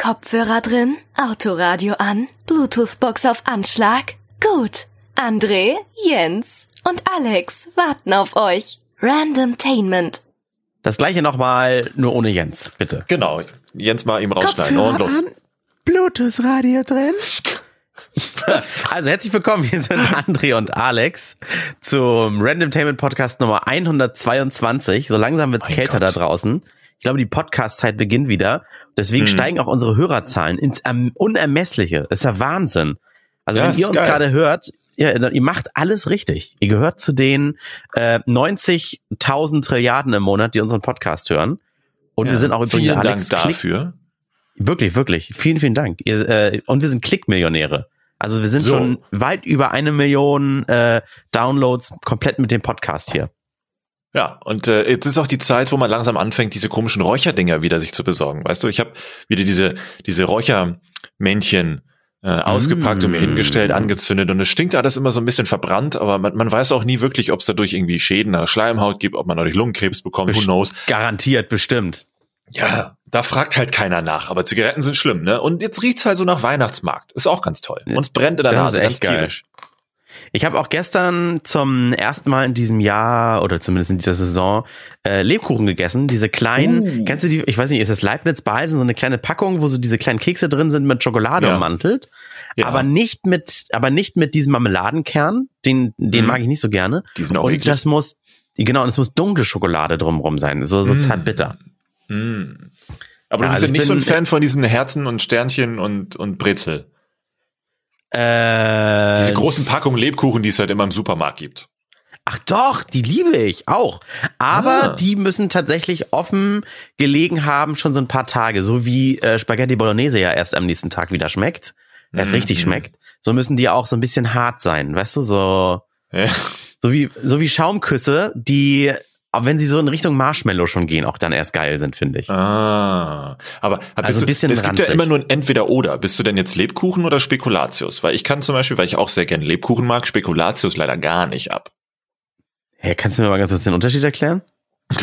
Kopfhörer drin, Autoradio an, Bluetooth-Box auf Anschlag. Gut. André, Jens und Alex warten auf euch. Randomtainment. Das gleiche nochmal, nur ohne Jens, bitte. Genau. Jens mal ihm rausschneiden. Und los. Bluetooth-Radio drin. Also herzlich willkommen, hier sind André und Alex zum Randomtainment Podcast Nummer 122. So langsam wird's Mein kälter Gott. da draußen. Ich glaube, die Podcast-Zeit beginnt wieder. Deswegen Hm. steigen auch unsere Hörerzahlen ins Erm- Unermessliche. Das ist ja Wahnsinn. Also Ja, wenn ihr uns gerade hört, dann- ihr macht alles richtig. Ihr gehört zu den äh, 90.000 Trilliarden im Monat, die unseren Podcast hören. Und wir Ja. sind auch übrigens Vielen Alex Dank Klick- dafür. Wirklich, wirklich. Vielen, vielen Dank. Ihr, äh, und wir sind Klickmillionäre. Also wir sind So. schon weit über eine Million äh, Downloads komplett mit dem Podcast hier. Ja, und äh, jetzt ist auch die Zeit, wo man langsam anfängt, diese komischen Räucherdinger wieder sich zu besorgen. Weißt du, ich habe wieder diese, diese Räuchermännchen äh, ausgepackt und mir Mm. hingestellt, angezündet und es stinkt alles immer so ein bisschen verbrannt, aber man, man weiß auch nie wirklich, ob es dadurch irgendwie Schäden an der Schleimhaut gibt, ob man dadurch Lungenkrebs bekommt, who Best- knows. Garantiert, bestimmt. Ja, da fragt halt keiner nach, aber Zigaretten sind schlimm, ne? Und jetzt riecht's halt so nach Weihnachtsmarkt. Ist auch ganz toll. Und es brennt in der Das ist Nase, echt ganz geil. tierisch. Ich habe auch gestern zum ersten Mal in diesem Jahr oder zumindest in dieser Saison äh, Lebkuchen gegessen. Diese kleinen, Uh. kennst du die, ich weiß nicht, ist das Leibniz Beisen, so eine kleine Packung, wo so diese kleinen Kekse drin sind mit Schokolade Ja. ummantelt. Ja. Aber nicht mit, aber nicht mit diesem Marmeladenkern. Den, den Mhm. mag ich nicht so gerne. Die sind auch Und eklig. das muss, genau, und es muss dunkle Schokolade drumrum sein. So, so Mm. zartbitter. Mm. Aber Ja, du bist also ja ich nicht so ein Fan von diesen Herzen und Sternchen und, und Brezel. Äh, Diese großen Packungen Lebkuchen, die es halt immer im Supermarkt gibt. Ach doch, die liebe ich auch. Aber Ah. die müssen tatsächlich offen gelegen haben, schon so ein paar Tage. So wie äh, Spaghetti Bolognese ja erst am nächsten Tag wieder schmeckt. Erst Mhm. richtig schmeckt. So müssen die auch so ein bisschen hart sein. Weißt du, so, Ja. so wie, so wie Schaumküsse, die, auch wenn sie so in Richtung Marshmallow schon gehen, auch dann erst geil sind, finde ich. Ah. Aber Also ein bisschen es gibt ja immer nur ein Entweder-Oder. Bist du denn jetzt Lebkuchen oder Spekulatius? Weil ich kann zum Beispiel, weil ich auch sehr gerne Lebkuchen mag, Spekulatius leider gar nicht ab. Hey, kannst du mir mal ganz kurz den Unterschied erklären?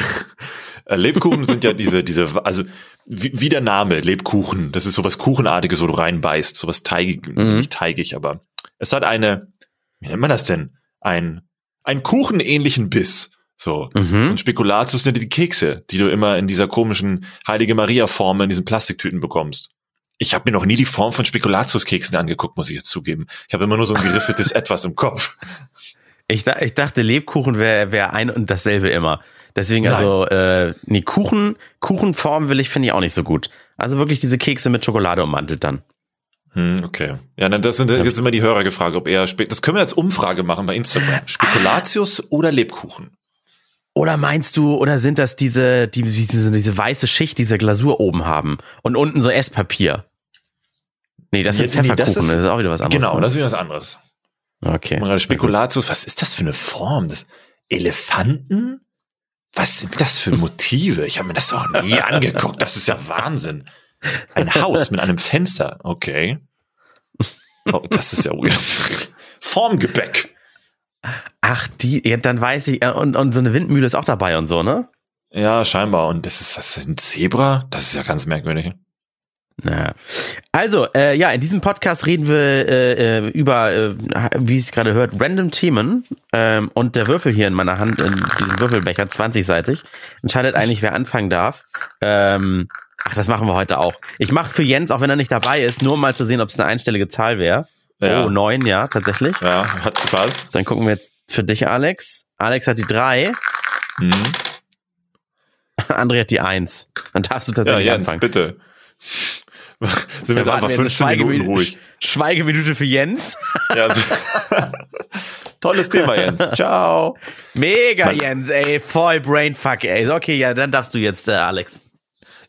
Äh, Lebkuchen sind ja diese, diese, also wie, wie der Name, Lebkuchen, das ist sowas Kuchenartiges, wo du reinbeißt, sowas teigig, Mhm. nicht teigig, aber es hat eine, wie nennt man das denn? Ein, ein kuchenähnlichen Biss. So. Mhm. Und Spekulatius sind die Kekse, die du immer in dieser komischen Heilige Maria-Form in diesen Plastiktüten bekommst. Ich habe mir noch nie die Form von Spekulatiuskeksen angeguckt, muss ich jetzt zugeben. Ich habe immer nur so ein geriffeltes Etwas im Kopf. Ich, ich dachte, Lebkuchen wäre wär ein und dasselbe immer. Deswegen, Nein. also, äh, nee, Kuchen, Kuchenform will ich, finde ich auch nicht so gut. Also wirklich diese Kekse mit Schokolade ummantelt dann. Hm, okay. Ja, dann das sind jetzt immer die Hörer gefragt, ob eher Spe das können wir als Umfrage machen bei Instagram. Spekulatius oder Lebkuchen? Oder meinst du, oder sind das diese, die, diese, diese weiße Schicht, diese Glasur oben haben und unten so Esspapier? Nee, das sind Ja, nee, Pfefferkuchen, das das ist- ist, auch wieder was anderes. Genau, ne? das ist wieder was anderes. Okay. Spekulatius, was ist das für eine Form? Das Elefanten? Was sind das für Motive? Ich habe mir das doch nie angeguckt. Das ist ja Wahnsinn. Ein Haus mit einem Fenster. Okay. Oh, das ist ja weird. Formgebäck. Ach, die, ja, dann weiß ich, äh, und, und so eine Windmühle ist auch dabei und so, ne? Ja, scheinbar. Und das ist was, ein Zebra? Das ist ja ganz merkwürdig. Naja. Also, äh, ja, in diesem Podcast reden wir äh, äh, über, äh, wie es gerade hört, random Themen. Ähm, und der Würfel hier in meiner Hand, in diesem Würfelbecher, 20-seitig, entscheidet eigentlich, wer anfangen darf. Ähm, ach, das machen wir heute auch. Ich mache für Jens, auch wenn er nicht dabei ist, nur um mal zu sehen, ob es eine einstellige Zahl wäre. Ja. Oh, neun, ja, tatsächlich. Ja, hat gepasst. Dann gucken wir jetzt für dich, Alex. Alex hat die drei, Mhm. André hat die eins. Dann darfst du Ja, tatsächlich Jens, anfangen. bitte. Sind wir jetzt einfach wir 15 eine Minuten ruhig. Schweigeminute für Jens. Ja, so. Tolles Thema, Jens. Ciao. Mega, Man- Jens, ey, voll Brainfuck, ey. Okay, ja, dann darfst du jetzt, äh, Alex.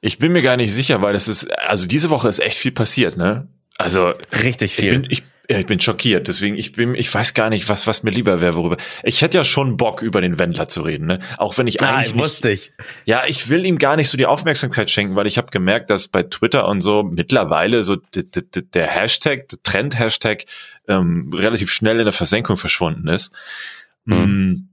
Ich bin mir gar nicht sicher, weil das ist, also diese Woche ist echt viel passiert, ne? Also, Richtig ich viel. bin, ich, ja, ich bin schockiert. Deswegen, ich bin, ich weiß gar nicht, was, was mir lieber wäre, worüber. Ich hätte ja schon Bock, über den Wendler zu reden, ne? Auch wenn ich ah, eigentlich nicht, wusste ich. Ja, ich will ihm gar nicht so die Aufmerksamkeit schenken, weil ich habe gemerkt, dass bei Twitter und so mittlerweile so der Hashtag, der Trend-Hashtag ähm, relativ schnell in der Versenkung verschwunden ist. Mm,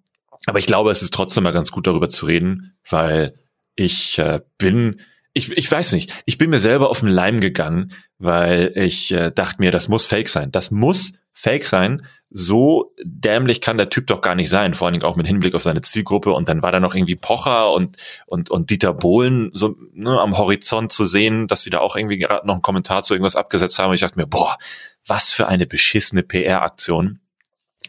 Aber ich glaube, es ist trotzdem mal ganz gut darüber zu reden, weil ich äh, bin ich, ich weiß nicht. Ich bin mir selber auf den Leim gegangen, weil ich äh, dachte mir, das muss Fake sein. Das muss Fake sein. So dämlich kann der Typ doch gar nicht sein, vor allen Dingen auch mit Hinblick auf seine Zielgruppe. Und dann war da noch irgendwie Pocher und, und, und Dieter Bohlen so ne, am Horizont zu sehen, dass sie da auch irgendwie gerade noch einen Kommentar zu irgendwas abgesetzt haben. Und ich dachte mir, boah, was für eine beschissene PR-Aktion.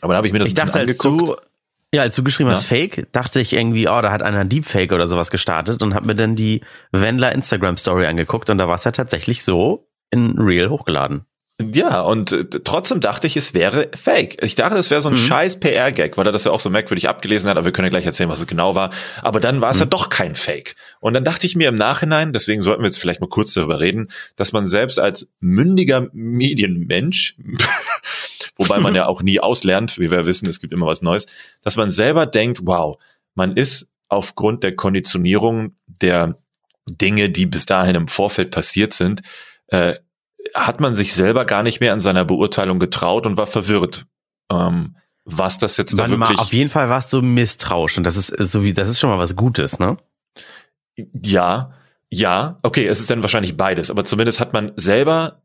Aber dann habe ich mir das ich dachte, angeguckt. Als du, ja, als du geschrieben ja. hast Fake, dachte ich irgendwie, oh, da hat einer Deepfake oder sowas gestartet und habe mir dann die Wendler Instagram Story angeguckt und da war es ja tatsächlich so in Real hochgeladen. Ja, und äh, trotzdem dachte ich, es wäre fake. Ich dachte, es wäre so ein mhm. scheiß PR-Gag, weil er das ja auch so merkwürdig abgelesen hat, aber wir können ja gleich erzählen, was es genau war. Aber dann war es mhm. ja doch kein Fake. Und dann dachte ich mir im Nachhinein, deswegen sollten wir jetzt vielleicht mal kurz darüber reden, dass man selbst als mündiger Medienmensch, wobei man ja auch nie auslernt, wie wir wissen, es gibt immer was Neues, dass man selber denkt, wow, man ist aufgrund der Konditionierung der Dinge, die bis dahin im Vorfeld passiert sind, äh, hat man sich selber gar nicht mehr an seiner Beurteilung getraut und war verwirrt. Ähm, was das jetzt Warte da wirklich. Mal, auf jeden Fall warst du misstrauisch und das ist so wie, das ist schon mal was Gutes, ne? Ja, ja, okay, es ist dann wahrscheinlich beides, aber zumindest hat man selber,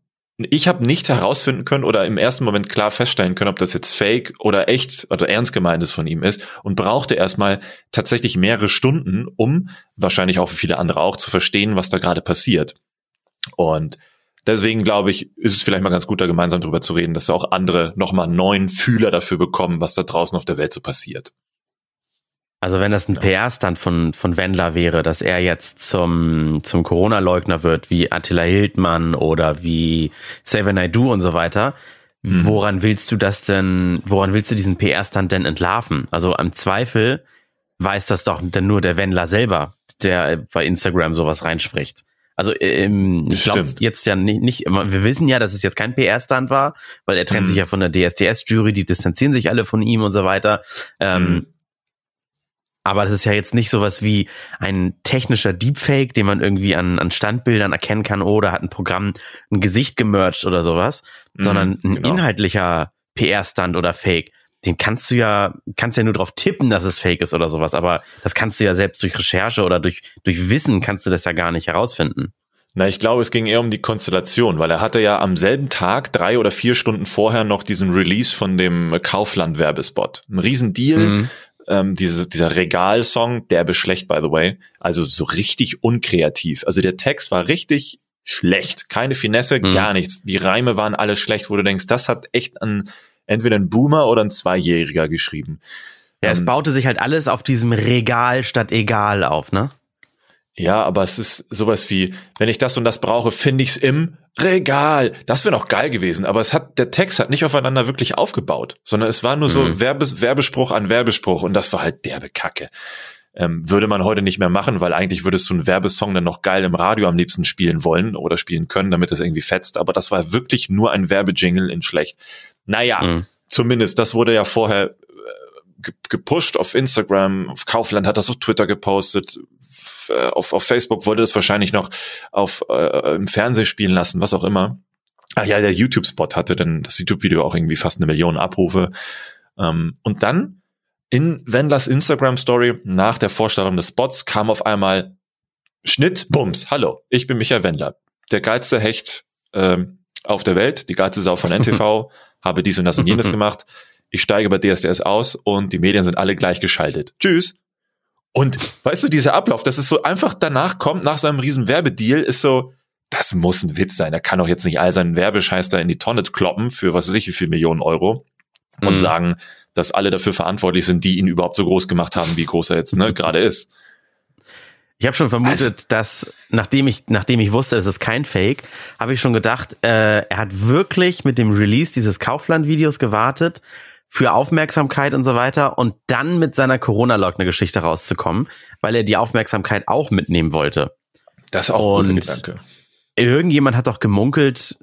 ich habe nicht herausfinden können oder im ersten Moment klar feststellen können, ob das jetzt fake oder echt oder ernst gemeintes von ihm ist und brauchte erstmal tatsächlich mehrere Stunden, um wahrscheinlich auch für viele andere auch zu verstehen, was da gerade passiert. Und Deswegen glaube ich, ist es vielleicht mal ganz gut, da gemeinsam drüber zu reden, dass auch andere nochmal neuen Fühler dafür bekommen, was da draußen auf der Welt so passiert. Also wenn das ein ja. PR-Stand von, von Wendler wäre, dass er jetzt zum, zum Corona-Leugner wird, wie Attila Hildmann oder wie Xavier Naidoo und so weiter, mhm. woran willst du das denn, woran willst du diesen PR-Stand denn entlarven? Also am Zweifel weiß das doch denn nur der Wendler selber, der bei Instagram sowas reinspricht. Also ähm, ich glaube jetzt ja nicht, nicht, wir wissen ja, dass es jetzt kein PR-Stand war, weil er trennt mhm. sich ja von der DSDS-Jury, die distanzieren sich alle von ihm und so weiter. Ähm, mhm. Aber das ist ja jetzt nicht sowas wie ein technischer Deepfake, den man irgendwie an, an Standbildern erkennen kann, oder oh, hat ein Programm ein Gesicht gemerged oder sowas, mhm, sondern ein genau. inhaltlicher PR-Stand oder Fake. Den kannst du ja, kannst ja nur drauf tippen, dass es fake ist oder sowas, aber das kannst du ja selbst durch Recherche oder durch, durch Wissen kannst du das ja gar nicht herausfinden. Na, ich glaube, es ging eher um die Konstellation, weil er hatte ja am selben Tag, drei oder vier Stunden vorher, noch diesen Release von dem Kaufland-Werbespot. Ein Riesendeal, mhm. Ähm, diese, dieser Regalsong, der beschlecht, by the way. Also so richtig unkreativ. Also der Text war richtig schlecht. Keine Finesse, mhm. gar nichts. Die Reime waren alle schlecht, wo du denkst, das hat echt ein, entweder ein Boomer oder ein Zweijähriger geschrieben. Ja, ähm, es baute sich halt alles auf diesem Regal statt egal auf, ne? Ja, aber es ist sowas wie, wenn ich das und das brauche, finde ich's im Regal. Das wäre noch geil gewesen, aber es hat, der Text hat nicht aufeinander wirklich aufgebaut, sondern es war nur so mhm. Werbes, Werbespruch an Werbespruch und das war halt derbe Kacke. Ähm, würde man heute nicht mehr machen, weil eigentlich würdest du einen Werbesong dann noch geil im Radio am liebsten spielen wollen oder spielen können, damit es irgendwie fetzt, aber das war wirklich nur ein Werbejingle in schlecht. Naja, mhm. zumindest, das wurde ja vorher gepusht auf Instagram, auf Kaufland hat das auf Twitter gepostet, äh, auf, auf Facebook wollte das wahrscheinlich noch auf äh, im Fernsehen spielen lassen, was auch immer. Ach ja, der YouTube-Spot hatte dann das YouTube-Video auch irgendwie fast eine Million Abrufe. Ähm, und dann in Wendlers Instagram-Story nach der Vorstellung des Spots kam auf einmal Schnitt, Bums, hallo, ich bin Michael Wendler, der geilste Hecht ähm, auf der Welt, die geilste Sau von NTV, habe dies und das und jenes gemacht ich steige bei DSDS aus und die Medien sind alle gleichgeschaltet. Tschüss. Und weißt du, dieser Ablauf, das ist so einfach danach kommt, nach seinem riesen Werbedeal, ist so, das muss ein Witz sein. Er kann doch jetzt nicht all seinen Werbescheiß da in die Tonne kloppen für was weiß ich wie viel Millionen Euro und mhm. sagen, dass alle dafür verantwortlich sind, die ihn überhaupt so groß gemacht haben, wie groß er jetzt ne, gerade ist. Ich habe schon vermutet, also, dass nachdem ich nachdem ich wusste, es ist kein Fake, habe ich schon gedacht, äh, er hat wirklich mit dem Release dieses Kaufland-Videos gewartet, für Aufmerksamkeit und so weiter und dann mit seiner Corona-Leugner-Geschichte rauszukommen, weil er die Aufmerksamkeit auch mitnehmen wollte. Das ist auch ein Gedanke. Irgendjemand hat doch gemunkelt,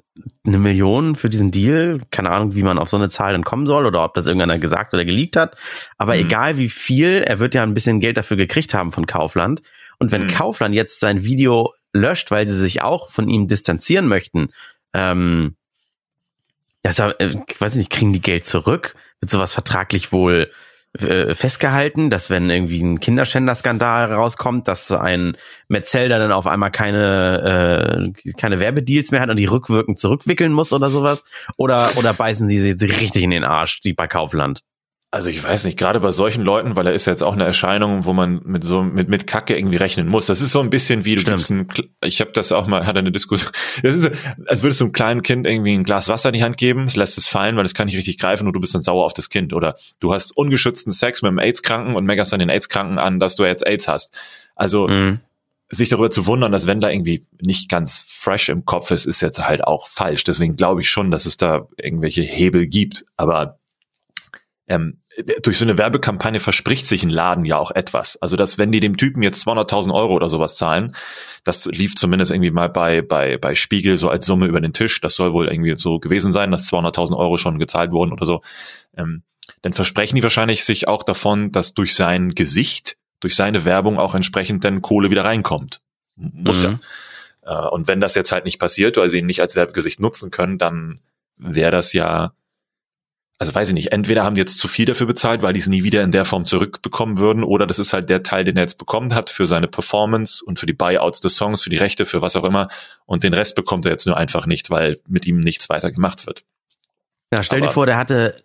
eine Million für diesen Deal. Keine Ahnung, wie man auf so eine Zahl dann kommen soll oder ob das irgendeiner gesagt oder geleakt hat. Aber mhm. egal wie viel, er wird ja ein bisschen Geld dafür gekriegt haben von Kaufland. Und wenn mhm. Kaufland jetzt sein Video löscht, weil sie sich auch von ihm distanzieren möchten, ähm, das, äh, ich weiß nicht, kriegen die Geld zurück? Wird sowas vertraglich wohl äh, festgehalten, dass wenn irgendwie ein Kinderschänder-Skandal rauskommt, dass ein Metzelder dann auf einmal keine äh, keine Werbedeals mehr hat und die rückwirkend zurückwickeln muss oder sowas? Oder oder beißen sie sie richtig in den Arsch, die bei Kaufland? Also ich weiß nicht, gerade bei solchen Leuten, weil er ist ja jetzt auch eine Erscheinung, wo man mit so mit mit Kacke irgendwie rechnen muss. Das ist so ein bisschen wie du ein, ich habe das auch mal hatte eine Diskussion. Das ist so, als würdest du einem kleinen Kind irgendwie ein Glas Wasser in die Hand geben, es lässt es fallen, weil es kann nicht richtig greifen und du bist dann sauer auf das Kind oder du hast ungeschützten Sex mit einem AIDS-Kranken und meckerst dann den AIDS-Kranken an, dass du jetzt AIDS hast. Also mhm. sich darüber zu wundern, dass wenn da irgendwie nicht ganz fresh im Kopf ist, ist jetzt halt auch falsch. Deswegen glaube ich schon, dass es da irgendwelche Hebel gibt, aber ähm, durch so eine Werbekampagne verspricht sich ein Laden ja auch etwas. Also, dass wenn die dem Typen jetzt 200.000 Euro oder sowas zahlen, das lief zumindest irgendwie mal bei, bei, bei Spiegel so als Summe über den Tisch. Das soll wohl irgendwie so gewesen sein, dass 200.000 Euro schon gezahlt wurden oder so. Ähm, dann versprechen die wahrscheinlich sich auch davon, dass durch sein Gesicht, durch seine Werbung auch entsprechend dann Kohle wieder reinkommt. Muss mhm. ja. Äh, und wenn das jetzt halt nicht passiert, weil sie ihn nicht als Werbegesicht nutzen können, dann wäre das ja also weiß ich nicht, entweder haben die jetzt zu viel dafür bezahlt, weil die es nie wieder in der Form zurückbekommen würden, oder das ist halt der Teil, den er jetzt bekommen hat für seine Performance und für die Buyouts des Songs, für die Rechte, für was auch immer. Und den Rest bekommt er jetzt nur einfach nicht, weil mit ihm nichts weiter gemacht wird. Ja, stell Aber, dir vor, der hatte,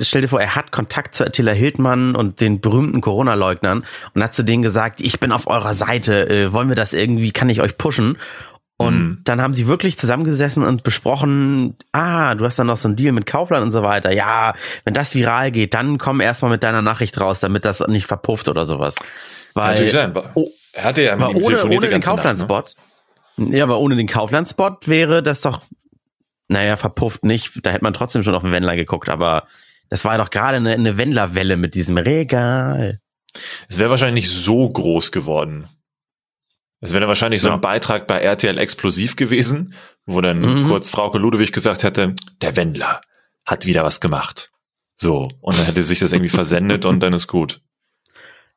stell dir vor, er hat Kontakt zu Attila Hildmann und den berühmten Corona-Leugnern und hat zu denen gesagt, ich bin auf eurer Seite, äh, wollen wir das irgendwie, kann ich euch pushen? Und mhm. dann haben sie wirklich zusammengesessen und besprochen, ah, du hast dann noch so einen Deal mit Kaufland und so weiter. Ja, wenn das viral geht, dann komm erstmal mit deiner Nachricht raus, damit das nicht verpufft oder sowas. Weil, Natürlich sein. Oh, er hatte ja mit ihm ohne, ohne den Kaufland-Spot. Ne? Ja, aber ohne den Kaufland-Spot wäre das doch, naja, verpufft nicht. Da hätte man trotzdem schon auf den Wendler geguckt, aber das war doch gerade eine, eine Wendler-Welle mit diesem Regal. Es wäre wahrscheinlich nicht so groß geworden. Es wäre wahrscheinlich so ein Beitrag bei RTL Explosiv gewesen, wo dann mhm. kurz Frauke Ludewig gesagt hätte, der Wendler hat wieder was gemacht. So. Und dann hätte sich das irgendwie versendet und dann ist gut.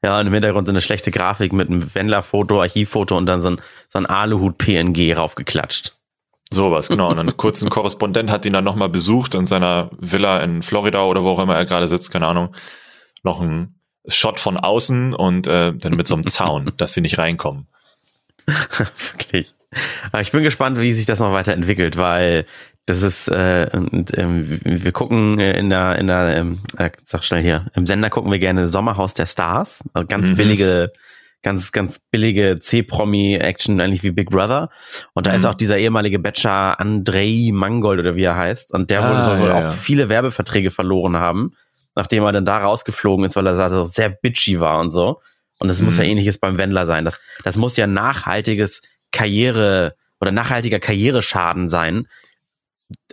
Ja, und im Hintergrund so eine schlechte Grafik mit einem Wendler-Foto, Archivfoto und dann so ein, so ein Aluhut-PNG raufgeklatscht. Sowas, genau. Und dann kurz ein Korrespondent hat ihn dann nochmal besucht in seiner Villa in Florida oder wo auch immer er gerade sitzt, keine Ahnung. Noch ein Shot von außen und äh, dann mit so einem Zaun, dass sie nicht reinkommen. Wirklich. Ich bin gespannt, wie sich das noch weiterentwickelt, weil das ist, äh, und, ähm, wir gucken in der, in der, ähm, äh, sag schnell hier, im Sender gucken wir gerne Sommerhaus der Stars, also ganz mhm. billige, ganz, ganz billige C-Promi-Action, eigentlich wie Big Brother. Und da mhm. ist auch dieser ehemalige Bachelor Andrei Mangold oder wie er heißt. Und der ah, soll wohl ja, auch ja. viele Werbeverträge verloren haben, nachdem er dann da rausgeflogen ist, weil er also sehr bitchy war und so. Und es mhm. muss ja mhm. ähnliches beim Wendler sein. Das, das muss ja nachhaltiges Karriere oder nachhaltiger Karriereschaden sein,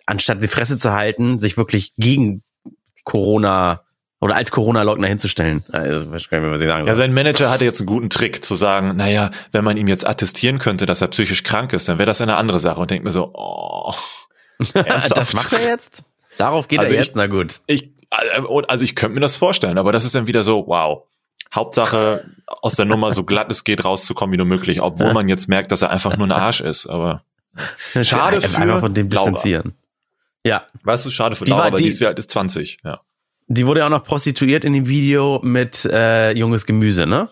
anstatt die Fresse zu halten, sich wirklich gegen Corona oder als Corona-Leugner hinzustellen. Also, ich was ich sagen ja, sein Manager hatte jetzt einen guten Trick zu sagen, naja, wenn man ihm jetzt attestieren könnte, dass er psychisch krank ist, dann wäre das eine andere Sache und denkt mir so, oh, das macht er jetzt? Darauf geht also er jetzt, ich, na gut. Ich, also ich könnte mir das vorstellen, aber das ist dann wieder so, wow, Hauptsache aus der Nummer so glatt es geht rauszukommen wie nur möglich, obwohl man jetzt merkt, dass er einfach nur ein Arsch ist. Aber schade für einfach von dem Laura. distanzieren. Ja. Weißt du, schade für die Laura, war, die, die ist wie alt ist 20, ja. Die wurde ja auch noch prostituiert in dem Video mit äh, junges Gemüse, ne?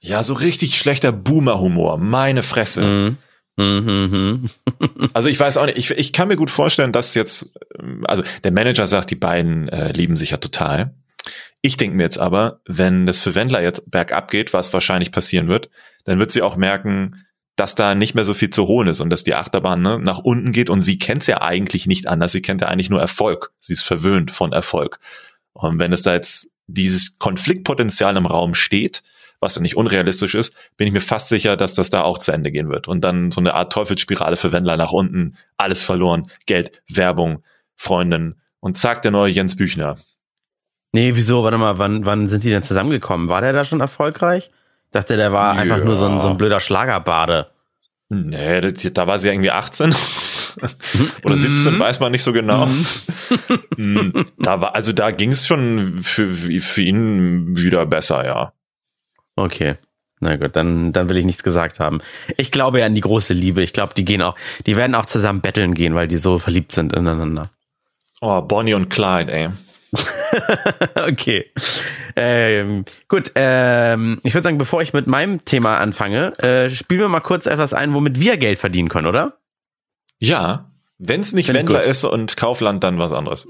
Ja, so richtig schlechter Boomer-Humor. Meine Fresse. Mhm. Mhm, mhm. also ich weiß auch nicht, ich, ich kann mir gut vorstellen, dass jetzt, ähm, also der Manager sagt, die beiden äh, lieben sich ja total. Ich denke mir jetzt aber, wenn das für Wendler jetzt bergab geht, was wahrscheinlich passieren wird, dann wird sie auch merken, dass da nicht mehr so viel zu holen ist und dass die Achterbahn ne, nach unten geht und sie kennt es ja eigentlich nicht anders. Sie kennt ja eigentlich nur Erfolg. Sie ist verwöhnt von Erfolg. Und wenn es da jetzt dieses Konfliktpotenzial im Raum steht, was ja nicht unrealistisch ist, bin ich mir fast sicher, dass das da auch zu Ende gehen wird. Und dann so eine Art Teufelsspirale für Wendler nach unten, alles verloren, Geld, Werbung, Freundin und zack, der neue Jens Büchner. Nee, wieso? Warte mal, wann, wann sind die denn zusammengekommen? War der da schon erfolgreich? Ich dachte, der war ja. einfach nur so ein, so ein blöder Schlagerbade. Nee, da war sie irgendwie 18 oder 17, mhm. weiß man nicht so genau. Mhm. Mm, da war, also da ging es schon für, für ihn wieder besser, ja. Okay. Na gut, dann, dann will ich nichts gesagt haben. Ich glaube ja an die große Liebe. Ich glaube, die gehen auch, die werden auch zusammen betteln gehen, weil die so verliebt sind ineinander. Oh, Bonnie und Clyde, ey. okay. Ähm, gut, ähm, ich würde sagen, bevor ich mit meinem Thema anfange, äh, spielen wir mal kurz etwas ein, womit wir Geld verdienen können, oder? Ja, wenn es nicht Wendler ist und Kaufland, dann was anderes.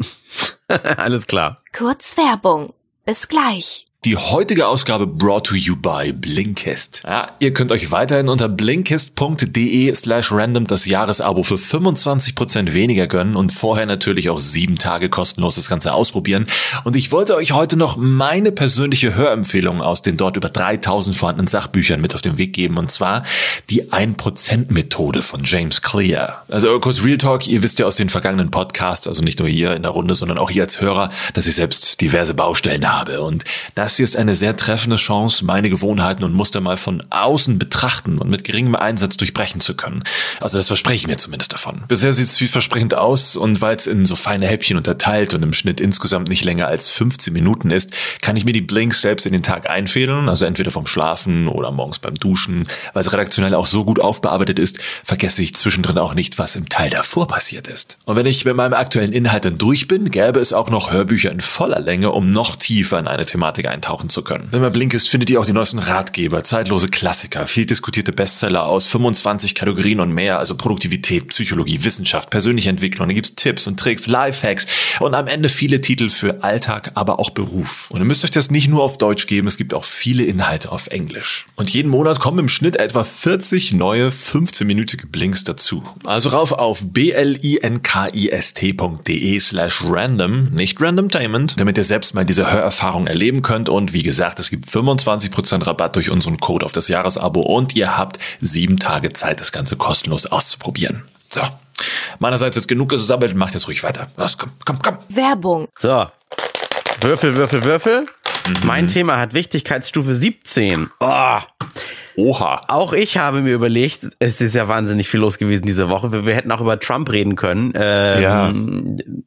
Alles klar. Kurz Werbung. Bis gleich. Die heutige Ausgabe brought to you by Blinkist. Ja, ihr könnt euch weiterhin unter blinkist.de slash random das Jahresabo für 25% weniger gönnen und vorher natürlich auch sieben Tage kostenlos das Ganze ausprobieren. Und ich wollte euch heute noch meine persönliche Hörempfehlung aus den dort über 3000 vorhandenen Sachbüchern mit auf den Weg geben und zwar die 1% Methode von James Clear. Also kurz Real Talk, ihr wisst ja aus den vergangenen Podcasts, also nicht nur hier in der Runde, sondern auch hier als Hörer, dass ich selbst diverse Baustellen habe und das das hier ist eine sehr treffende Chance, meine Gewohnheiten und Muster mal von außen betrachten und mit geringem Einsatz durchbrechen zu können. Also das verspreche ich mir zumindest davon. Bisher sieht es vielversprechend aus und weil es in so feine Häppchen unterteilt und im Schnitt insgesamt nicht länger als 15 Minuten ist, kann ich mir die Blinks selbst in den Tag einfädeln, also entweder vom Schlafen oder morgens beim Duschen. Weil es redaktionell auch so gut aufbearbeitet ist, vergesse ich zwischendrin auch nicht, was im Teil davor passiert ist. Und wenn ich mit meinem aktuellen Inhalt dann durch bin, gäbe es auch noch Hörbücher in voller Länge, um noch tiefer in eine Thematik einzutauchen eintauchen zu können. Wenn man blink findet ihr auch die neuesten Ratgeber, zeitlose Klassiker, viel diskutierte Bestseller aus 25 Kategorien und mehr, also Produktivität, Psychologie, Wissenschaft, persönliche Entwicklung. Da gibt's Tipps und Tricks, Lifehacks und am Ende viele Titel für Alltag, aber auch Beruf. Und ihr müsst euch das nicht nur auf Deutsch geben, es gibt auch viele Inhalte auf Englisch. Und jeden Monat kommen im Schnitt etwa 40 neue 15-minütige Blinks dazu. Also rauf auf blinkist.de slash random, nicht randomtainment, damit ihr selbst mal diese Hörerfahrung erleben könnt und wie gesagt, es gibt 25% Rabatt durch unseren Code auf das Jahresabo und ihr habt sieben Tage Zeit, das Ganze kostenlos auszuprobieren. So. Meinerseits ist genug gesammelt, macht jetzt ruhig weiter. Los, komm, komm, komm. Werbung. So. Würfel, Würfel, Würfel. Mhm. Mein Thema hat Wichtigkeitsstufe 17. Oh. Oha. Auch ich habe mir überlegt, es ist ja wahnsinnig viel los gewesen diese Woche. Wir, wir hätten auch über Trump reden können. Ähm, ja.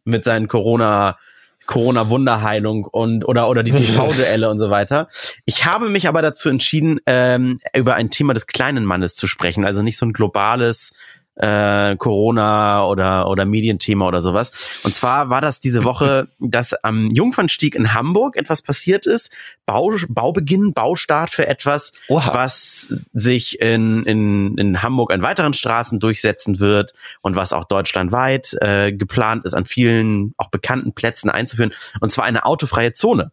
Mit seinen Corona- Corona-Wunderheilung und oder oder die TV-Duelle und so weiter. Ich habe mich aber dazu entschieden, ähm, über ein Thema des kleinen Mannes zu sprechen, also nicht so ein globales äh, Corona oder oder Medienthema oder sowas. Und zwar war das diese Woche, dass am Jungfernstieg in Hamburg etwas passiert ist. Bau, Baubeginn, Baustart für etwas, Oha. was sich in, in, in Hamburg an weiteren Straßen durchsetzen wird und was auch deutschlandweit äh, geplant ist, an vielen auch bekannten Plätzen einzuführen. Und zwar eine autofreie Zone.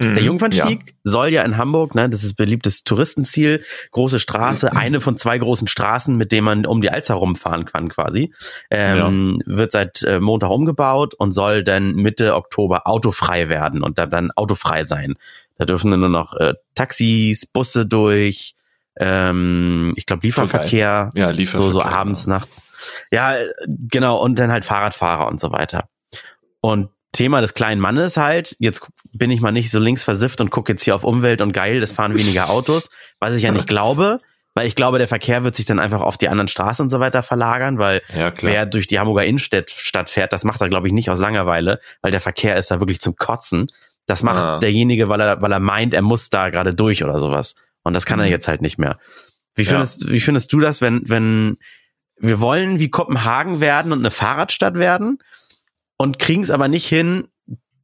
Der mhm, Jungfernstieg ja. soll ja in Hamburg, ne, das ist beliebtes Touristenziel, große Straße, mhm. eine von zwei großen Straßen, mit denen man um die Alster rumfahren kann quasi, ähm, ja. wird seit äh, Montag umgebaut und soll dann Mitte Oktober autofrei werden und dann, dann autofrei sein. Da dürfen dann nur noch äh, Taxis, Busse durch, ähm, ich glaube Lieferverkehr, ja, Lieferverkehr, so, so abends, genau. nachts. Ja, genau, und dann halt Fahrradfahrer und so weiter. Und Thema des kleinen Mannes halt, jetzt bin ich mal nicht so links versifft und gucke jetzt hier auf Umwelt und geil, es fahren weniger Autos, was ich ja nicht glaube, weil ich glaube, der Verkehr wird sich dann einfach auf die anderen Straßen und so weiter verlagern, weil ja, wer durch die Hamburger Innenstadt Stadt fährt, das macht er, glaube ich, nicht aus Langeweile, weil der Verkehr ist da wirklich zum Kotzen. Das macht ah. derjenige, weil er, weil er meint, er muss da gerade durch oder sowas. Und das kann mhm. er jetzt halt nicht mehr. Wie findest, ja. wie findest du das, wenn, wenn wir wollen wie Kopenhagen werden und eine Fahrradstadt werden? Und kriegen es aber nicht hin,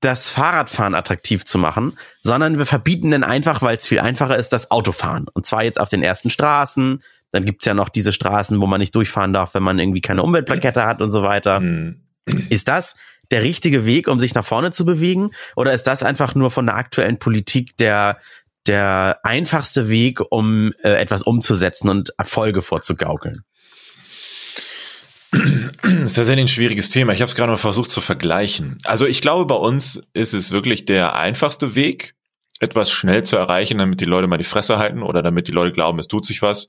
das Fahrradfahren attraktiv zu machen, sondern wir verbieten dann einfach, weil es viel einfacher ist, das Autofahren. Und zwar jetzt auf den ersten Straßen. Dann gibt's ja noch diese Straßen, wo man nicht durchfahren darf, wenn man irgendwie keine Umweltplakette hat und so weiter. Mhm. Ist das der richtige Weg, um sich nach vorne zu bewegen? Oder ist das einfach nur von der aktuellen Politik der, der einfachste Weg, um äh, etwas umzusetzen und Erfolge vorzugaukeln? Das ist tatsächlich ein schwieriges Thema. Ich habe es gerade mal versucht zu vergleichen. Also ich glaube, bei uns ist es wirklich der einfachste Weg, etwas schnell zu erreichen, damit die Leute mal die Fresse halten oder damit die Leute glauben, es tut sich was.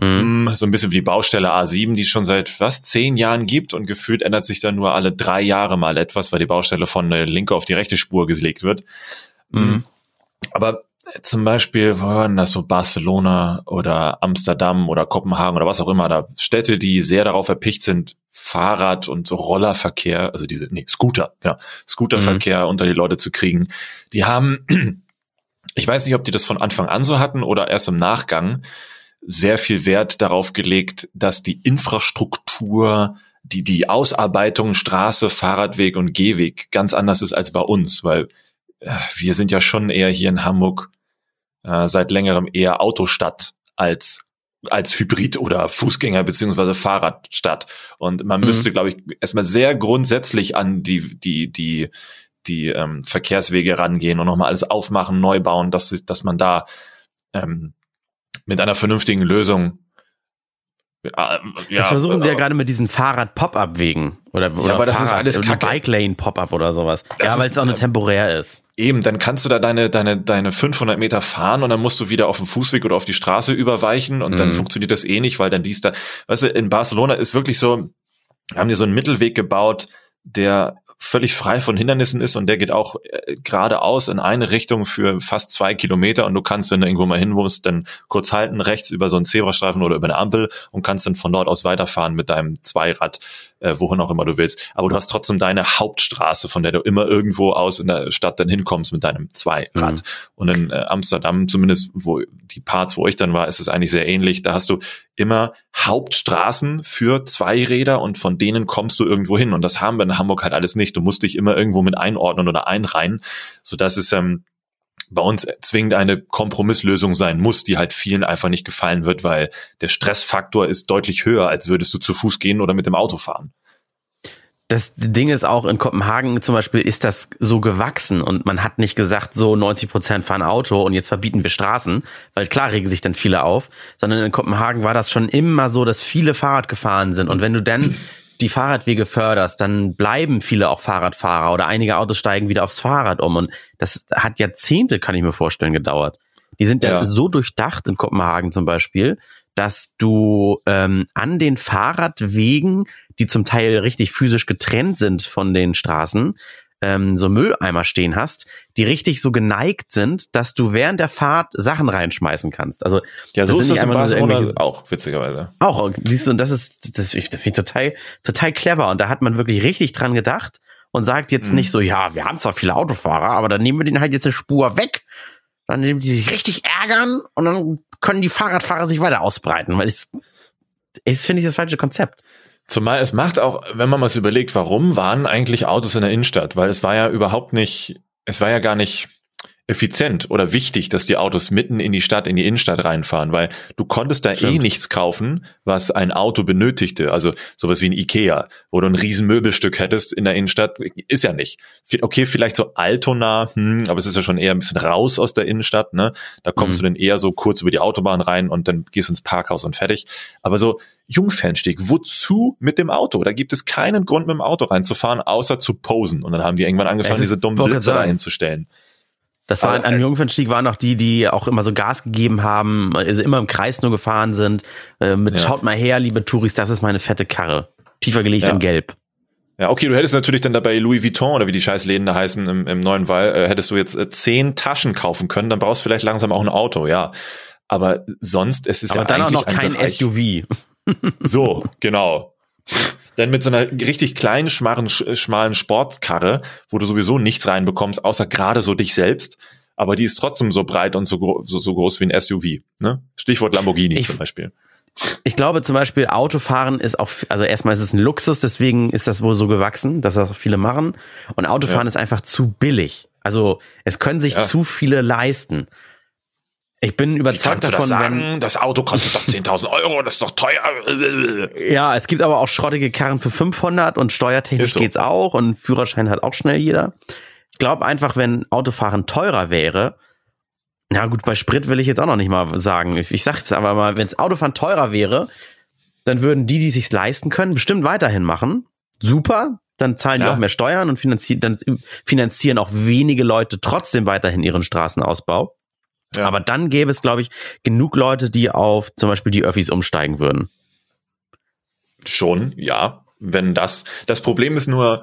Mhm. So ein bisschen wie die Baustelle A7, die es schon seit was zehn Jahren gibt und gefühlt ändert sich dann nur alle drei Jahre mal etwas, weil die Baustelle von der linke auf die rechte Spur gelegt wird. Mhm. Aber zum Beispiel, wo waren das so Barcelona oder Amsterdam oder Kopenhagen oder was auch immer, da Städte, die sehr darauf erpicht sind, Fahrrad- und so Rollerverkehr, also diese, nee, Scooter, ja, Scooterverkehr mhm. unter die Leute zu kriegen. Die haben, ich weiß nicht, ob die das von Anfang an so hatten oder erst im Nachgang, sehr viel Wert darauf gelegt, dass die Infrastruktur die, die Ausarbeitung Straße, Fahrradweg und Gehweg ganz anders ist als bei uns, weil äh, wir sind ja schon eher hier in Hamburg äh, seit längerem eher Autostadt als als Hybrid oder Fußgänger beziehungsweise Fahrradstadt. Und man mhm. müsste, glaube ich, erstmal sehr grundsätzlich an die, die, die, die ähm, Verkehrswege rangehen und nochmal alles aufmachen, neu bauen, dass, dass man da ähm, mit einer vernünftigen Lösung ja, das versuchen sie ja äh, gerade mit diesen Fahrrad-Pop-Up-Wegen oder, oder ja, aber das Fahrrad, ist alles Bike-Lane-Pop-Up oder sowas. Das ja, weil es auch nur temporär ist. Eben, dann kannst du da deine, deine, deine 500 Meter fahren und dann musst du wieder auf den Fußweg oder auf die Straße überweichen und mhm. dann funktioniert das eh nicht, weil dann dies da, weißt du, in Barcelona ist wirklich so, haben die so einen Mittelweg gebaut, der völlig frei von Hindernissen ist und der geht auch äh, geradeaus in eine Richtung für fast zwei Kilometer und du kannst, wenn du irgendwo mal hin musst, dann kurz halten, rechts über so einen Zebrastreifen oder über eine Ampel und kannst dann von dort aus weiterfahren mit deinem Zweirad äh, wohin auch immer du willst. Aber du hast trotzdem deine Hauptstraße, von der du immer irgendwo aus in der Stadt dann hinkommst mit deinem Zweirad. Mhm. Und in äh, Amsterdam zumindest, wo die Parts, wo ich dann war, ist es eigentlich sehr ähnlich. Da hast du immer Hauptstraßen für Zweiräder und von denen kommst du irgendwo hin. Und das haben wir in Hamburg halt alles nicht. Du musst dich immer irgendwo mit einordnen oder einreihen, sodass es ähm, bei uns zwingend eine Kompromisslösung sein muss, die halt vielen einfach nicht gefallen wird, weil der Stressfaktor ist deutlich höher, als würdest du zu Fuß gehen oder mit dem Auto fahren. Das Ding ist auch in Kopenhagen zum Beispiel ist das so gewachsen und man hat nicht gesagt, so 90 Prozent fahren Auto und jetzt verbieten wir Straßen, weil klar regen sich dann viele auf, sondern in Kopenhagen war das schon immer so, dass viele Fahrrad gefahren sind und wenn du dann die Fahrradwege förderst, dann bleiben viele auch Fahrradfahrer oder einige Autos steigen wieder aufs Fahrrad um. Und das hat Jahrzehnte, kann ich mir vorstellen, gedauert. Die sind ja, ja so durchdacht in Kopenhagen zum Beispiel, dass du ähm, an den Fahrradwegen, die zum Teil richtig physisch getrennt sind von den Straßen, ähm, so Mülleimer stehen hast, die richtig so geneigt sind, dass du während der Fahrt Sachen reinschmeißen kannst. Also ja, so ist das in Barcelona auch witzigerweise. Auch siehst du, und das ist das, das finde ich total total clever und da hat man wirklich richtig dran gedacht und sagt jetzt mhm. nicht so, ja, wir haben zwar viele Autofahrer, aber dann nehmen wir den halt jetzt eine Spur weg. Dann nehmen die sich richtig ärgern und dann können die Fahrradfahrer sich weiter ausbreiten, weil es ist, finde ich, das falsche Konzept. Zumal es macht auch, wenn man mal überlegt, warum waren eigentlich Autos in der Innenstadt? Weil es war ja überhaupt nicht, es war ja gar nicht effizient oder wichtig, dass die Autos mitten in die Stadt, in die Innenstadt reinfahren, weil du konntest da eh Stimmt. eh nichts kaufen, was ein Auto benötigte. Also sowas wie ein Ikea, wo du ein riesen Möbelstück hättest in der Innenstadt, ist ja nicht. Okay, vielleicht so Altona, hm, aber es ist ja schon eher ein bisschen raus aus der Innenstadt, ne? Da kommst mhm. du dann eher so kurz über die Autobahn rein und dann gehst ins Parkhaus und fertig. Aber so Jungfernstieg, wozu mit dem Auto? Da gibt es keinen Grund, mit dem Auto reinzufahren, außer zu posen. Und dann haben die irgendwann angefangen, diese dummen Blitze da hinzustellen. Das war an Jungfernstieg waren auch die, die auch immer so Gas gegeben haben, also immer im Kreis nur gefahren sind. Äh, mit ja. schaut mal her, liebe Touris, das ist meine fette Karre. Tiefer gelegt ja. in Gelb. Ja, okay, du hättest natürlich dann dabei Louis Vuitton oder wie die Scheißläden da heißen im, im neuen Wall, äh, hättest du jetzt äh, zehn Taschen kaufen können, dann brauchst du vielleicht langsam auch ein Auto, ja. Aber sonst, es ist Aber ja dann auch noch kein Bereich, SUV. so, genau. Denn mit so einer richtig kleinen, schmalen, schmalen Sportkarre, wo du sowieso nichts reinbekommst, außer gerade so dich selbst, aber die ist trotzdem so breit und so, so, so groß wie ein SUV. Ne? Stichwort Lamborghini ich, zum Beispiel. Ich glaube zum Beispiel, Autofahren ist auch, also erstmal ist es ein Luxus, deswegen ist das wohl so gewachsen, dass das auch viele machen. Und Autofahren ja. ist einfach zu billig. Also es können sich ja. zu viele leisten. Ich bin überzeugt davon, das sagen? wenn das Auto kostet doch 10.000 Euro, das ist doch teuer. Ja, es gibt aber auch schrottige Karren für 500 und steuertechnisch so. geht's auch und Führerschein hat auch schnell jeder. Ich glaube einfach, wenn Autofahren teurer wäre, na gut, bei Sprit will ich jetzt auch noch nicht mal sagen. Ich, ich jetzt aber mal, wenn Autofahren teurer wäre, dann würden die, die sich's leisten können, bestimmt weiterhin machen. Super, dann zahlen ja. die auch mehr Steuern und finanzieren, dann finanzieren auch wenige Leute trotzdem weiterhin ihren Straßenausbau. Ja. Aber dann gäbe es, glaube ich, genug Leute, die auf zum Beispiel die Öffis umsteigen würden. Schon, ja. Wenn das, das Problem ist nur,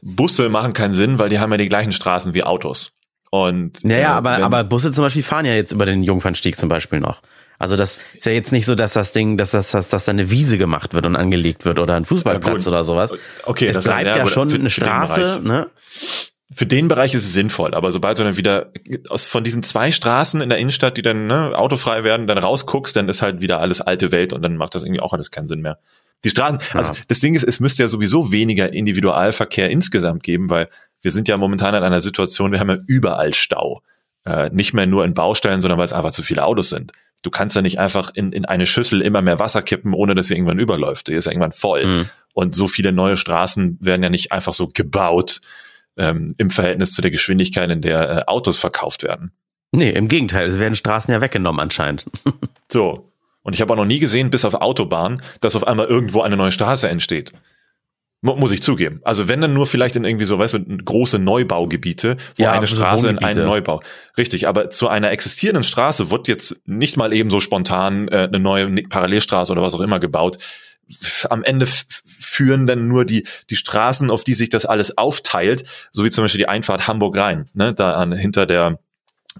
Busse machen keinen Sinn, weil die haben ja die gleichen Straßen wie Autos. Und, naja, äh, aber, aber Busse zum Beispiel fahren ja jetzt über den Jungfernstieg zum Beispiel noch. Also das ist ja jetzt nicht so, dass das Ding, dass das, dass, dass da eine Wiese gemacht wird und angelegt wird oder ein Fußballplatz ja, oder sowas. Okay, es bleibt ja, ja schon eine Straße, ne? Für den Bereich ist es sinnvoll, aber sobald du dann wieder aus, von diesen zwei Straßen in der Innenstadt, die dann ne, autofrei werden, dann rausguckst, dann ist halt wieder alles alte Welt und dann macht das irgendwie auch alles keinen Sinn mehr. Die Straßen, also das Ding ist, es müsste ja sowieso weniger Individualverkehr insgesamt geben, weil wir sind ja momentan in einer Situation, wir haben ja überall Stau. Äh, nicht mehr nur in Baustellen, sondern weil es einfach zu viele Autos sind. Du kannst ja nicht einfach in, in eine Schüssel immer mehr Wasser kippen, ohne dass sie irgendwann überläuft. Die ist ja irgendwann voll. Mhm. Und so viele neue Straßen werden ja nicht einfach so gebaut ähm, im Verhältnis zu der Geschwindigkeit, in der äh, Autos verkauft werden. Nee, im Gegenteil, es werden Straßen ja weggenommen anscheinend. So. Und ich habe auch noch nie gesehen, bis auf Autobahn, dass auf einmal irgendwo eine neue Straße entsteht. Mu- Muss ich zugeben. Also wenn dann nur vielleicht in irgendwie so, weißt du, große Neubaugebiete, wo Ja, eine so Straße in einen Neubau. Richtig, aber zu einer existierenden Straße wird jetzt nicht mal eben so spontan äh, eine neue Ne- Parallelstraße oder was auch immer gebaut. Am Ende führen dann nur die, die Straßen, auf die sich das alles aufteilt, so wie zum Beispiel die Einfahrt Hamburg-Rhein, ne, da an, hinter der,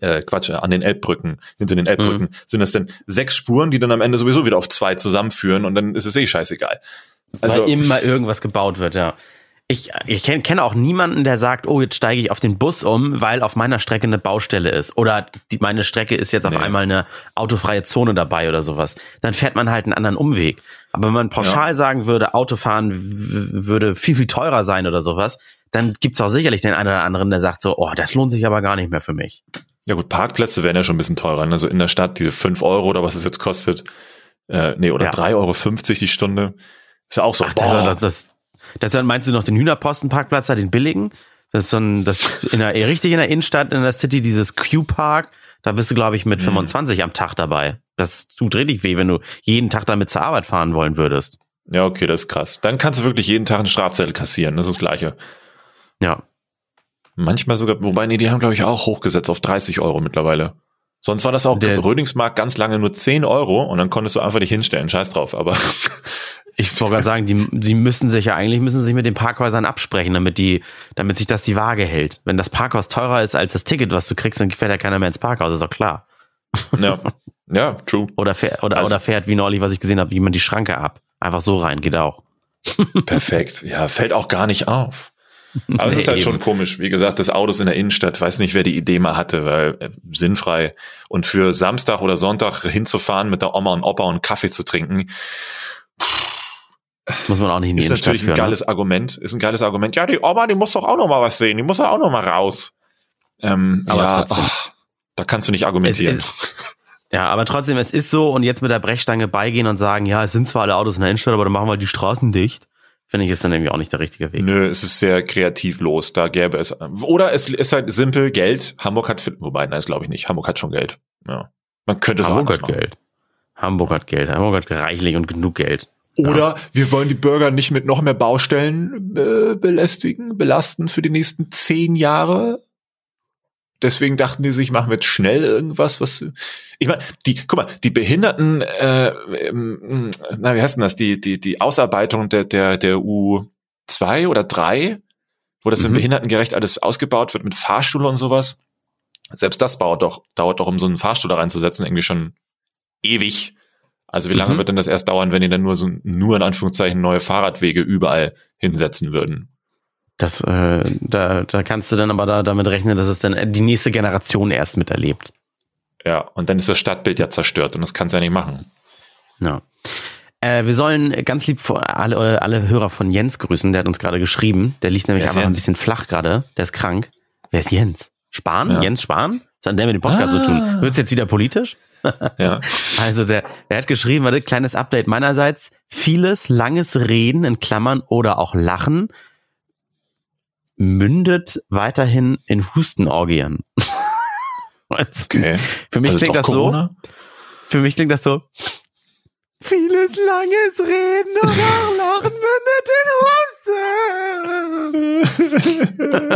äh, Quatsch, an den Elbbrücken, hinter den Elbbrücken, sind das dann sechs Spuren, die dann am Ende sowieso wieder auf zwei zusammenführen und dann ist es eh scheißegal. Also, weil immer irgendwas gebaut wird, ja. Ich, ich kenne kenn auch niemanden, der sagt, oh, jetzt steige ich auf den Bus um, weil auf meiner Strecke eine Baustelle ist. Oder die, meine Strecke ist jetzt auf Nee. einmal eine autofreie Zone dabei oder sowas. Dann fährt man halt einen anderen Umweg. Aber wenn man pauschal sagen würde, Autofahren würde viel, viel teurer sein oder sowas, dann gibt's auch sicherlich den einen oder anderen, der sagt so, oh, das lohnt sich aber gar nicht mehr für mich. Ja gut, Parkplätze wären ja schon ein bisschen teurer. ne? Also in der Stadt diese 5 Euro oder was es jetzt kostet. Äh, nee, oder Ja. 3,50 Euro die Stunde. Ist ja auch so. Ach, das, das, das, das, dann meinst du noch den Hühnerpostenparkplatz den billigen? Das ist so ein, das in der, richtig in der Innenstadt, in der City, dieses Q-Park, da bist du, glaube ich, mit Mhm. 25 am Tag dabei. Das tut richtig weh, wenn du jeden Tag damit zur Arbeit fahren wollen würdest. ja, okay, das ist krass. Dann kannst du wirklich jeden Tag einen Strafzettel kassieren. Das ist das Gleiche. Ja. Manchmal sogar, wobei, nee, die haben, glaube ich, auch hochgesetzt auf 30 Euro mittlerweile. Sonst war das auch Der- Rödingsmarkt ganz lange nur 10 Euro und dann konntest du einfach dich hinstellen. Scheiß drauf, aber Ich wollte gerade sagen, die, die müssen sich ja eigentlich müssen sich mit den Parkhäusern absprechen, damit die, damit sich das die Waage hält. Wenn das Parkhaus teurer ist als das Ticket, was du kriegst, dann fährt ja keiner mehr ins Parkhaus, ist doch klar. ja, ja, true. Oder fährt, oder, Also- oder fährt, wie neulich, was ich gesehen habe, jemand die Schranke ab. Einfach so rein, geht auch. Perfekt. Ja, fällt auch gar nicht auf. Aber es Nee, ist halt eben. schon komisch. Wie gesagt, das Autos in der Innenstadt, weiß nicht, wer die Idee mal hatte, weil äh, sinnfrei. Und für Samstag oder Sonntag hinzufahren mit der Oma und Opa und Kaffee zu trinken, Muss man auch nicht in ist natürlich ein führen. ne? geiles Argument. Ist ein geiles Argument. Ja, die Oma, die muss doch auch noch mal was sehen. Die muss doch auch noch mal raus. Ähm, Aber ja, trotzdem. ach, da kannst du nicht argumentieren. Es Ja, aber trotzdem, es ist so und jetzt mit der Brechstange beigehen und sagen, ja, es sind zwar alle Autos in der Innenstadt, aber dann machen wir die Straßen dicht, finde ich, ist dann irgendwie auch nicht der richtige Weg. Nö, es ist sehr kreativlos. Da gäbe es. Oder es ist halt simpel Geld. Hamburg hat, wobei, nein, das glaube ich nicht. Hamburg hat schon Geld. Ja. Man könnte es auch Hamburg anders hat machen. Geld. Hamburg hat Geld. Hamburg hat reichlich und genug Geld. Oder wir wollen die Bürger nicht mit noch mehr Baustellen äh, belästigen, belasten für die nächsten zehn Jahre. Deswegen dachten die sich, machen wir jetzt schnell irgendwas, was. Ich meine, die, guck mal, die Behinderten, äh, ähm, na, wie heißt denn das? Die, die, die Ausarbeitung der, der, der U2 oder 3, wo das Mhm. behindertengerecht alles ausgebaut wird mit Fahrstuhl und sowas. Selbst das dauert doch, dauert doch, um so einen Fahrstuhl da reinzusetzen, irgendwie schon ewig. Also wie lange Mhm. wird denn das erst dauern, wenn die dann nur so, nur in Anführungszeichen neue Fahrradwege überall hinsetzen würden? Das, äh, da, da kannst du dann aber da, damit rechnen, dass es dann die nächste Generation erst miterlebt. Ja, und dann ist das Stadtbild ja zerstört und das kannst du ja nicht machen. Ja. Äh, wir sollen ganz lieb alle, alle Hörer von Jens grüßen, der hat uns gerade geschrieben. Der liegt nämlich einfach ein Jens? bisschen flach gerade. Der ist krank. Wer ist Jens? Spahn? Ja. Jens Spahn? Was hat der mit dem Podcast Ah. zu tun? Wird's jetzt wieder politisch? Ja. Also der, der hat geschrieben, warte, kleines Update meinerseits. Vieles langes Reden in Klammern oder auch Lachen mündet weiterhin in Hustenorgien. Okay. Für mich Also klingt das Corona? so. Für mich klingt das so. Vieles langes Reden oder auch Lachen mündet in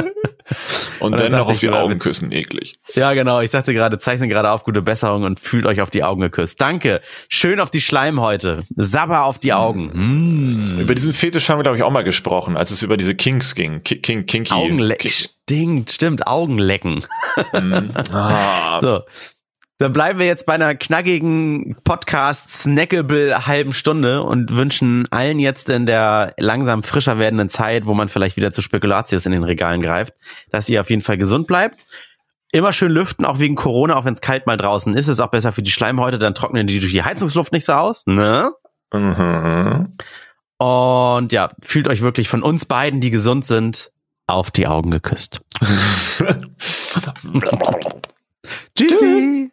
Husten. Und, Und dann dann noch auf die Augen küssen, eklig. Ja, genau. Ich sagte gerade, zeichne gerade auf gute Besserung und fühlt euch auf die Augen geküsst. Danke. Schön auf die Schleimhäute. Sabber auf die Augen. Mm. Über diesen Fetisch haben wir, glaube ich, auch mal gesprochen, als es über diese Kinks ging. Ki- King, kinky. Augenlecken. Ki- Stinkt, stimmt. Augenlecken. Mm. Ah, So. Dann bleiben wir jetzt bei einer knackigen Podcast-snackable halben Stunde und wünschen allen jetzt in der langsam frischer werdenden Zeit, wo man vielleicht wieder zu Spekulatius in den Regalen greift, dass ihr auf jeden Fall gesund bleibt. Immer schön lüften, auch wegen Corona, auch wenn es kalt mal draußen ist, ist auch besser für die Schleimhäute, dann trocknen die durch die Heizungsluft nicht so aus. Ne? mhm. Und ja, fühlt euch wirklich von uns beiden, die gesund sind, auf die Augen geküsst. Tschüssi.